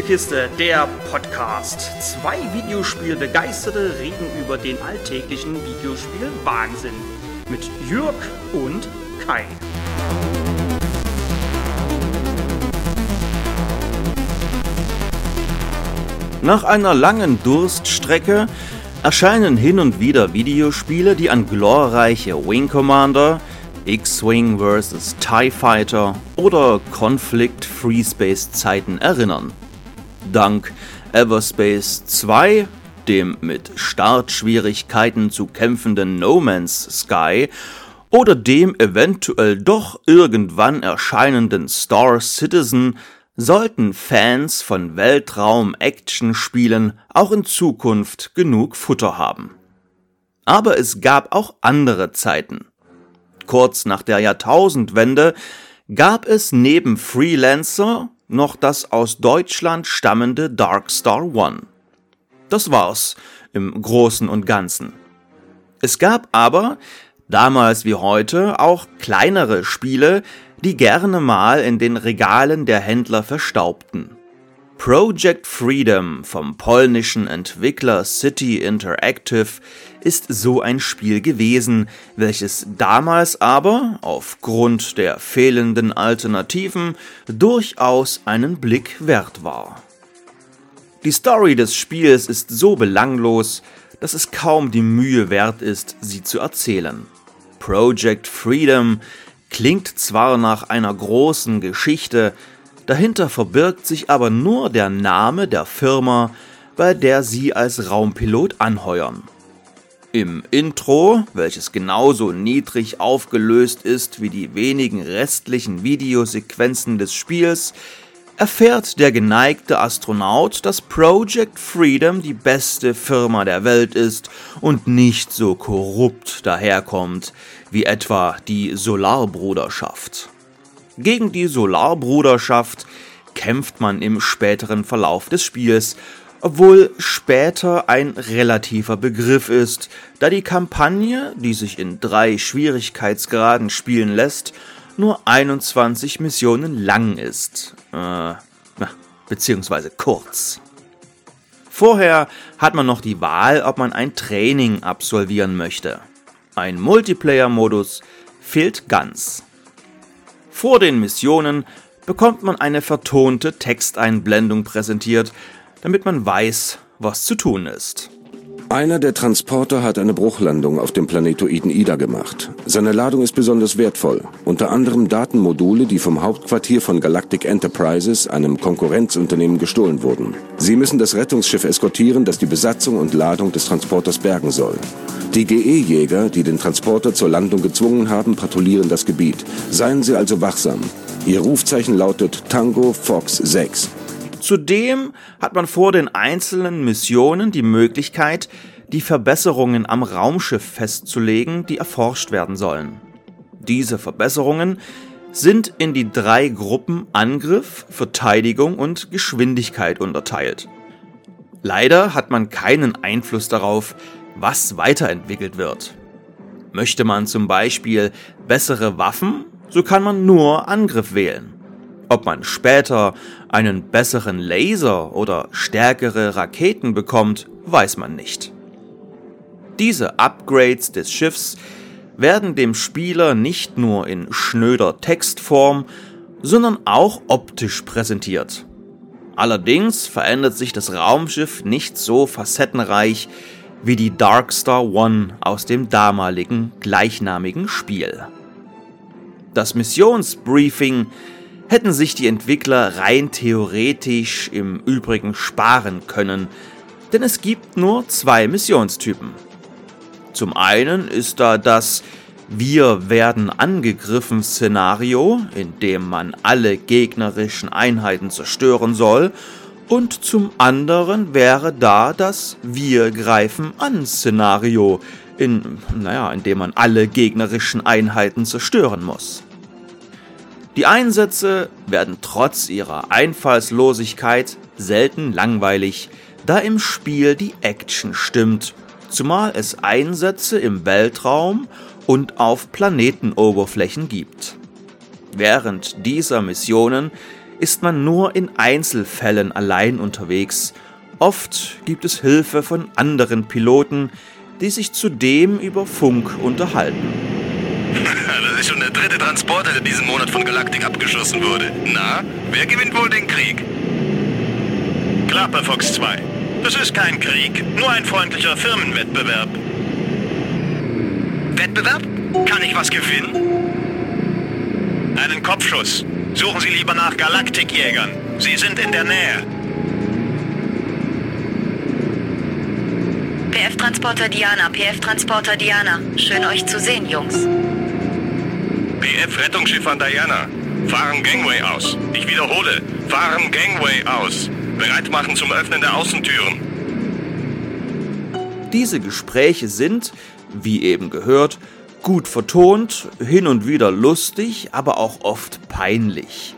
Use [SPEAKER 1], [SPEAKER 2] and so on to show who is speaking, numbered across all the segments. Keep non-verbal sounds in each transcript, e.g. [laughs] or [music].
[SPEAKER 1] Spielekiste, der Podcast. Zwei Videospielbegeisterte reden über den alltäglichen Videospiel-Wahnsinn. Mit Jürg und Kai.
[SPEAKER 2] Nach einer langen Durststrecke erscheinen hin und wieder Videospiele, die an glorreiche Wing Commander, X-Wing vs. TIE Fighter oder Conflict Free Space Zeiten erinnern. Dank Everspace 2, dem mit Startschwierigkeiten zu kämpfenden No Man's Sky oder dem eventuell doch irgendwann erscheinenden Star Citizen sollten Fans von Weltraum-Action-Spielen auch in Zukunft genug Futter haben. Aber es gab auch andere Zeiten kurz nach der Jahrtausendwende gab es neben Freelancer noch das aus Deutschland stammende Darkstar One. Das war's im Großen und Ganzen. Es gab aber, damals wie heute, auch kleinere Spiele, die gerne mal in den Regalen der Händler verstaubten. Project Freedom vom polnischen Entwickler City Interactive ist so ein Spiel gewesen, welches damals aber, aufgrund der fehlenden Alternativen, durchaus einen Blick wert war. Die Story des Spiels ist so belanglos, dass es kaum die Mühe wert ist, sie zu erzählen. Project Freedom klingt zwar nach einer großen Geschichte, Dahinter verbirgt sich aber nur der Name der Firma, bei der sie als Raumpilot anheuern. Im Intro, welches genauso niedrig aufgelöst ist wie die wenigen restlichen Videosequenzen des Spiels, erfährt der geneigte Astronaut, dass Project Freedom die beste Firma der Welt ist und nicht so korrupt daherkommt wie etwa die Solarbruderschaft. Gegen die Solarbruderschaft kämpft man im späteren Verlauf des Spiels, obwohl später ein relativer Begriff ist, da die Kampagne, die sich in drei Schwierigkeitsgraden spielen lässt, nur 21 Missionen lang ist. Äh, beziehungsweise kurz. Vorher hat man noch die Wahl, ob man ein Training absolvieren möchte. Ein Multiplayer-Modus fehlt ganz. Vor den Missionen bekommt man eine vertonte Texteinblendung präsentiert, damit man weiß, was zu tun ist.
[SPEAKER 3] Einer der Transporter hat eine Bruchlandung auf dem Planetoiden Ida gemacht. Seine Ladung ist besonders wertvoll. Unter anderem Datenmodule, die vom Hauptquartier von Galactic Enterprises, einem Konkurrenzunternehmen, gestohlen wurden. Sie müssen das Rettungsschiff eskortieren, das die Besatzung und Ladung des Transporters bergen soll. Die GE-Jäger, die den Transporter zur Landung gezwungen haben, patrouillieren das Gebiet. Seien Sie also wachsam. Ihr Rufzeichen lautet Tango Fox 6.
[SPEAKER 2] Zudem hat man vor den einzelnen Missionen die Möglichkeit, die Verbesserungen am Raumschiff festzulegen, die erforscht werden sollen. Diese Verbesserungen sind in die drei Gruppen Angriff, Verteidigung und Geschwindigkeit unterteilt. Leider hat man keinen Einfluss darauf, was weiterentwickelt wird. Möchte man zum Beispiel bessere Waffen, so kann man nur Angriff wählen. Ob man später einen besseren Laser oder stärkere Raketen bekommt, weiß man nicht. Diese Upgrades des Schiffs werden dem Spieler nicht nur in schnöder Textform, sondern auch optisch präsentiert. Allerdings verändert sich das Raumschiff nicht so facettenreich wie die Darkstar One aus dem damaligen gleichnamigen Spiel. Das Missionsbriefing hätten sich die Entwickler rein theoretisch im Übrigen sparen können, denn es gibt nur zwei Missionstypen. Zum einen ist da das Wir werden angegriffen Szenario, in dem man alle gegnerischen Einheiten zerstören soll, und zum anderen wäre da das Wir greifen an Szenario, in, naja, in dem man alle gegnerischen Einheiten zerstören muss. Die Einsätze werden trotz ihrer Einfallslosigkeit selten langweilig, da im Spiel die Action stimmt, zumal es Einsätze im Weltraum und auf Planetenoberflächen gibt. Während dieser Missionen ist man nur in Einzelfällen allein unterwegs. Oft gibt es Hilfe von anderen Piloten, die sich zudem über Funk unterhalten. [laughs]
[SPEAKER 4] Das ist schon der dritte Transporter, der diesen Monat von Galactic abgeschossen wurde. Na, wer gewinnt wohl den Krieg?
[SPEAKER 5] Klappe, Fox 2. Das ist kein Krieg, nur ein freundlicher Firmenwettbewerb.
[SPEAKER 4] Wettbewerb? Kann ich was gewinnen?
[SPEAKER 5] Einen Kopfschuss. Suchen Sie lieber nach Galaktikjägern. Sie sind in der Nähe.
[SPEAKER 6] PF-Transporter Diana, PF-Transporter Diana. Schön euch zu sehen, Jungs.
[SPEAKER 4] PF-Rettungsschiff an Diana. Fahren Gangway aus. Ich wiederhole, fahren Gangway aus. Bereit machen zum Öffnen der Außentüren.
[SPEAKER 2] Diese Gespräche sind, wie eben gehört, gut vertont, hin und wieder lustig, aber auch oft peinlich.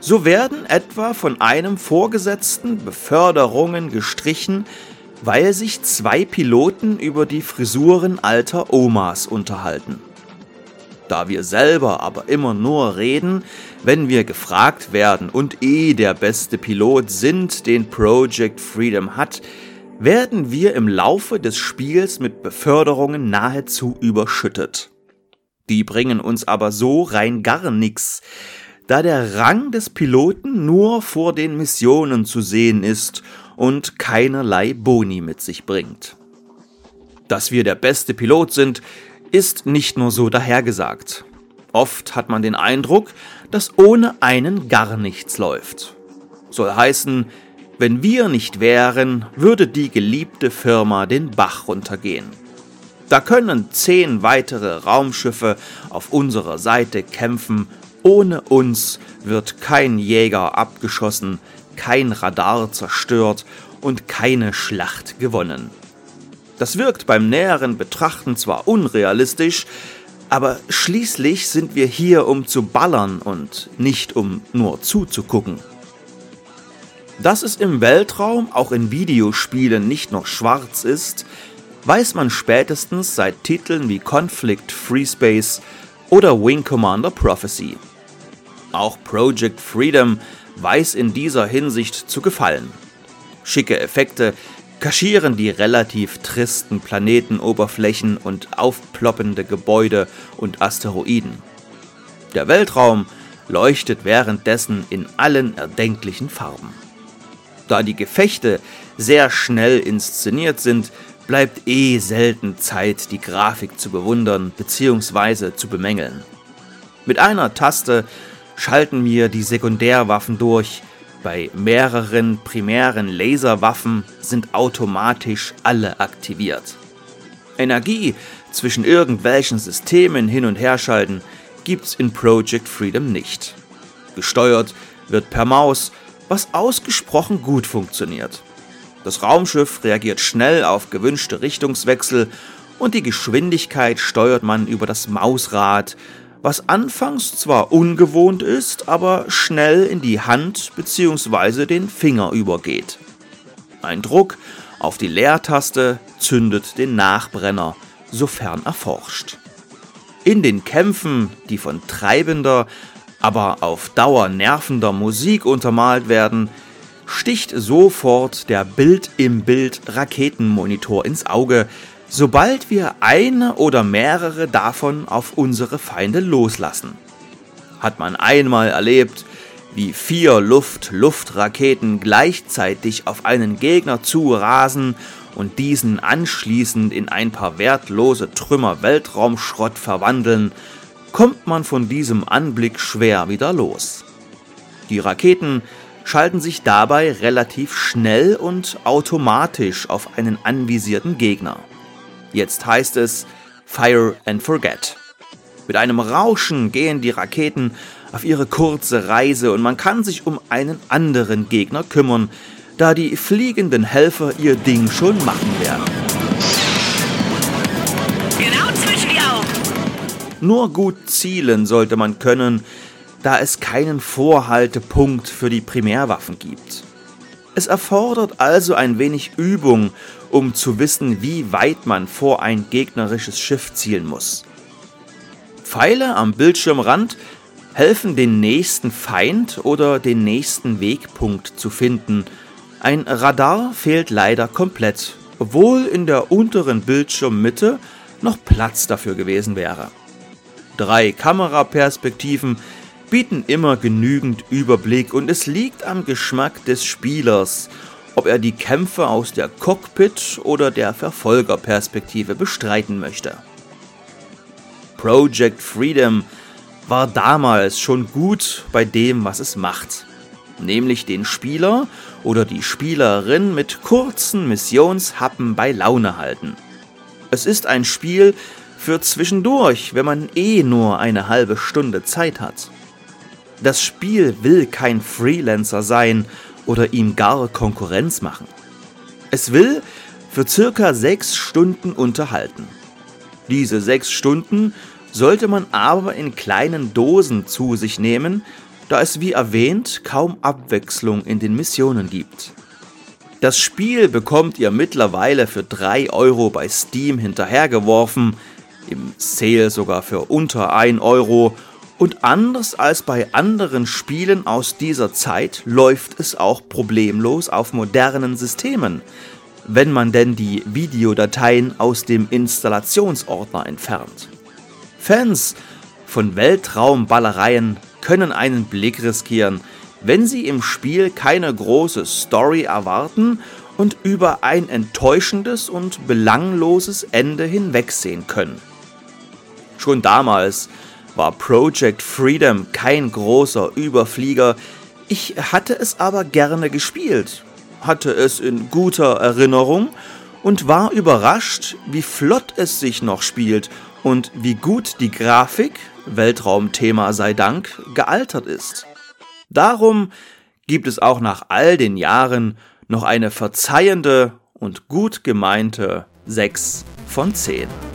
[SPEAKER 2] So werden etwa von einem Vorgesetzten Beförderungen gestrichen, weil sich zwei Piloten über die Frisuren alter Omas unterhalten. Da wir selber aber immer nur reden, wenn wir gefragt werden und eh der beste Pilot sind, den Project Freedom hat, werden wir im Laufe des Spiels mit Beförderungen nahezu überschüttet. Die bringen uns aber so rein gar nix, da der Rang des Piloten nur vor den Missionen zu sehen ist und keinerlei Boni mit sich bringt. Dass wir der beste Pilot sind, ist nicht nur so dahergesagt. Oft hat man den Eindruck, dass ohne einen gar nichts läuft. Soll heißen, wenn wir nicht wären, würde die geliebte Firma den Bach runtergehen. Da können zehn weitere Raumschiffe auf unserer Seite kämpfen, ohne uns wird kein Jäger abgeschossen, kein Radar zerstört und keine Schlacht gewonnen. Das wirkt beim näheren Betrachten zwar unrealistisch, aber schließlich sind wir hier, um zu ballern und nicht um nur zuzugucken. Dass es im Weltraum auch in Videospielen nicht noch schwarz ist, weiß man spätestens seit Titeln wie Conflict Free Space oder Wing Commander Prophecy. Auch Project Freedom weiß in dieser Hinsicht zu gefallen. Schicke Effekte kaschieren die relativ tristen Planetenoberflächen und aufploppende Gebäude und Asteroiden. Der Weltraum leuchtet währenddessen in allen erdenklichen Farben. Da die Gefechte sehr schnell inszeniert sind, bleibt eh selten Zeit, die Grafik zu bewundern bzw. zu bemängeln. Mit einer Taste schalten wir die Sekundärwaffen durch, bei mehreren primären Laserwaffen sind automatisch alle aktiviert. Energie zwischen irgendwelchen Systemen hin und her schalten gibt's in Project Freedom nicht. Gesteuert wird per Maus, was ausgesprochen gut funktioniert. Das Raumschiff reagiert schnell auf gewünschte Richtungswechsel und die Geschwindigkeit steuert man über das Mausrad, was anfangs zwar ungewohnt ist, aber schnell in die Hand bzw. den Finger übergeht. Ein Druck auf die Leertaste zündet den Nachbrenner, sofern erforscht. In den Kämpfen, die von treibender, aber auf Dauer nervender Musik untermalt werden, sticht sofort der Bild im Bild Raketenmonitor ins Auge, sobald wir eine oder mehrere davon auf unsere Feinde loslassen. Hat man einmal erlebt, wie vier Luft-Luft-Raketen gleichzeitig auf einen Gegner zurasen und diesen anschließend in ein paar wertlose Trümmer Weltraumschrott verwandeln, kommt man von diesem Anblick schwer wieder los. Die Raketen schalten sich dabei relativ schnell und automatisch auf einen anvisierten Gegner. Jetzt heißt es Fire and Forget. Mit einem Rauschen gehen die Raketen auf ihre kurze Reise und man kann sich um einen anderen Gegner kümmern, da die fliegenden Helfer ihr Ding schon machen werden.
[SPEAKER 6] Genau zwischen die Augen.
[SPEAKER 2] Nur gut zielen sollte man können, da es keinen Vorhaltepunkt für die Primärwaffen gibt. Es erfordert also ein wenig Übung, um zu wissen, wie weit man vor ein gegnerisches Schiff zielen muss. Pfeile am Bildschirmrand helfen, den nächsten Feind oder den nächsten Wegpunkt zu finden. Ein Radar fehlt leider komplett, obwohl in der unteren Bildschirmmitte noch Platz dafür gewesen wäre. Drei Kameraperspektiven bieten immer genügend Überblick und es liegt am Geschmack des Spielers, ob er die Kämpfe aus der Cockpit- oder der Verfolgerperspektive bestreiten möchte. Project Freedom war damals schon gut bei dem, was es macht, nämlich den Spieler oder die Spielerin mit kurzen Missionshappen bei Laune halten. Es ist ein Spiel für zwischendurch, wenn man eh nur eine halbe Stunde Zeit hat. Das Spiel will kein Freelancer sein oder ihm gar Konkurrenz machen. Es will für circa sechs Stunden unterhalten. Diese sechs Stunden sollte man aber in kleinen Dosen zu sich nehmen, da es wie erwähnt kaum Abwechslung in den Missionen gibt. Das Spiel bekommt ihr mittlerweile für 3 Euro bei Steam hinterhergeworfen, im Sale sogar für unter 1 Euro und anders als bei anderen Spielen aus dieser Zeit läuft es auch problemlos auf modernen Systemen, wenn man denn die Videodateien aus dem Installationsordner entfernt. Fans von Weltraumballereien können einen Blick riskieren, wenn sie im Spiel keine große Story erwarten und über ein enttäuschendes und belangloses Ende hinwegsehen können. Schon damals war Project Freedom kein großer Überflieger, ich hatte es aber gerne gespielt, hatte es in guter Erinnerung und war überrascht, wie flott es sich noch spielt und wie gut die Grafik, Weltraumthema sei Dank, gealtert ist. Darum gibt es auch nach all den Jahren noch eine verzeihende und gut gemeinte 6 von 10.